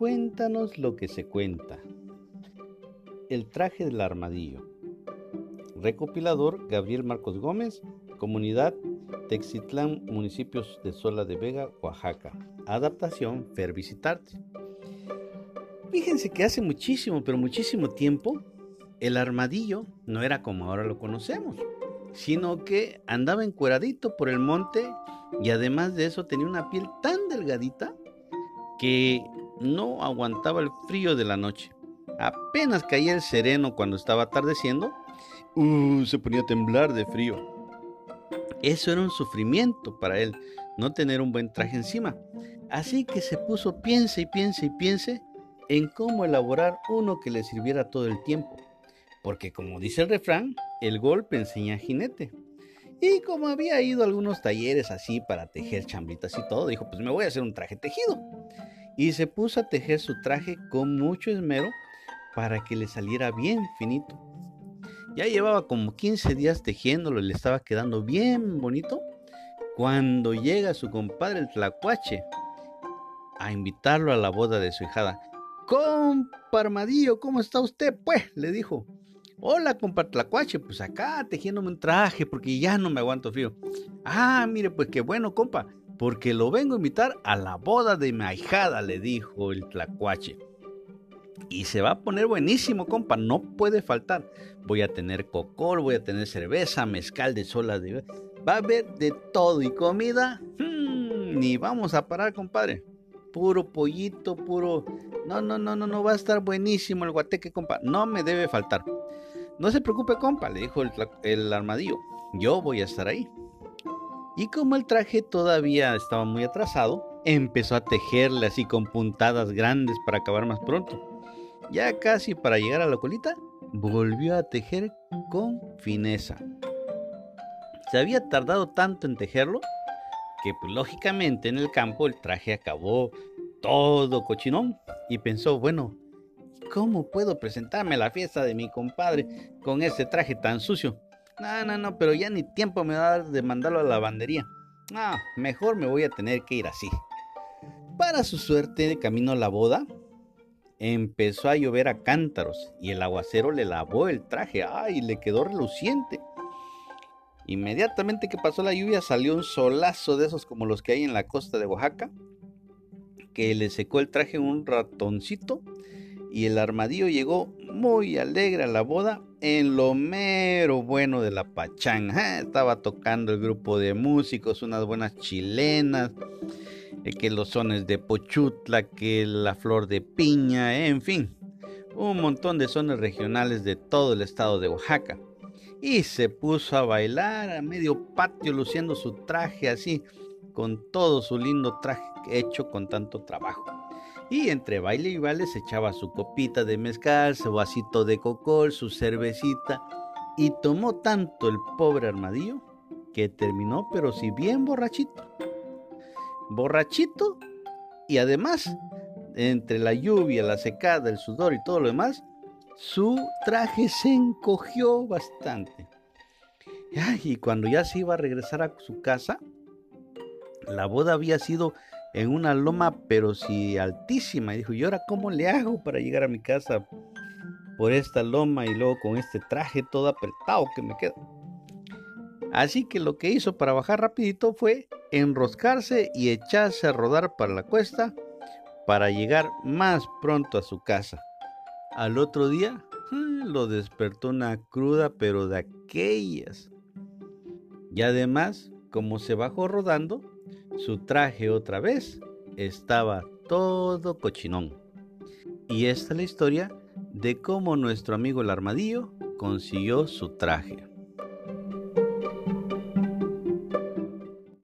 cuéntanos lo que se cuenta. El traje del armadillo. Recopilador Gabriel Marcos Gómez, Comunidad Texitlán, municipios de Sola de Vega, Oaxaca. Adaptación Fer Visitarte. Fíjense que hace muchísimo, pero muchísimo tiempo, el armadillo no era como ahora lo conocemos, sino que andaba encueradito por el monte y además de eso tenía una piel tan delgadita que no aguantaba el frío de la noche. Apenas caía el sereno cuando estaba atardeciendo, uh, se ponía a temblar de frío. Eso era un sufrimiento para él, no tener un buen traje encima. Así que se puso piense y piense y piense en cómo elaborar uno que le sirviera todo el tiempo. Porque como dice el refrán, el golpe enseña a jinete. Y como había ido a algunos talleres así para tejer chambritas y todo, dijo, pues me voy a hacer un traje tejido. Y se puso a tejer su traje con mucho esmero para que le saliera bien finito. Ya llevaba como 15 días tejiéndolo y le estaba quedando bien bonito. Cuando llega su compadre el tlacuache a invitarlo a la boda de su hijada. Compa Armadillo, ¿cómo está usted? Pues, le dijo. Hola, compa Tlacuache, pues acá tejiéndome un traje porque ya no me aguanto frío. Ah, mire, pues qué bueno, compa, porque lo vengo a invitar a la boda de mi ahijada, le dijo el Tlacuache. Y se va a poner buenísimo, compa, no puede faltar. Voy a tener cocol, voy a tener cerveza, mezcal de sola de... Va a haber de todo y comida. Hmm, ni vamos a parar, compadre puro pollito, puro... No, no, no, no, no, va a estar buenísimo el guateque, compa. No me debe faltar. No se preocupe, compa, le dijo el, el armadillo. Yo voy a estar ahí. Y como el traje todavía estaba muy atrasado, empezó a tejerle así con puntadas grandes para acabar más pronto. Ya casi para llegar a la colita, volvió a tejer con fineza. Se había tardado tanto en tejerlo que pues, lógicamente en el campo el traje acabó todo cochinón y pensó, bueno, ¿cómo puedo presentarme a la fiesta de mi compadre con ese traje tan sucio? No, no, no, pero ya ni tiempo me va a dar de mandarlo a la lavandería. Ah, mejor me voy a tener que ir así. Para su suerte, de camino a la boda, empezó a llover a cántaros y el aguacero le lavó el traje. ¡Ay! Le quedó reluciente. Inmediatamente que pasó la lluvia salió un solazo de esos como los que hay en la costa de Oaxaca, que le secó el traje un ratoncito y el armadillo llegó muy alegre a la boda en lo mero bueno de la pachanga. Estaba tocando el grupo de músicos, unas buenas chilenas, eh, que los sones de Pochutla, que la flor de piña, en fin, un montón de sones regionales de todo el estado de Oaxaca y se puso a bailar a medio patio luciendo su traje así, con todo su lindo traje hecho con tanto trabajo. Y entre baile y baile se echaba su copita de mezcal, su vasito de cocol, su cervecita, y tomó tanto el pobre armadillo que terminó, pero si bien borrachito. Borrachito y además, entre la lluvia, la secada, el sudor y todo lo demás, su traje se encogió bastante. Y cuando ya se iba a regresar a su casa, la boda había sido en una loma, pero sí altísima. Y dijo, ¿y ahora cómo le hago para llegar a mi casa por esta loma y luego con este traje todo apretado que me queda? Así que lo que hizo para bajar rapidito fue enroscarse y echarse a rodar para la cuesta para llegar más pronto a su casa. Al otro día mm, lo despertó una cruda, pero de aquellas. Y además, como se bajó rodando, su traje otra vez estaba todo cochinón. Y esta es la historia de cómo nuestro amigo el armadillo consiguió su traje.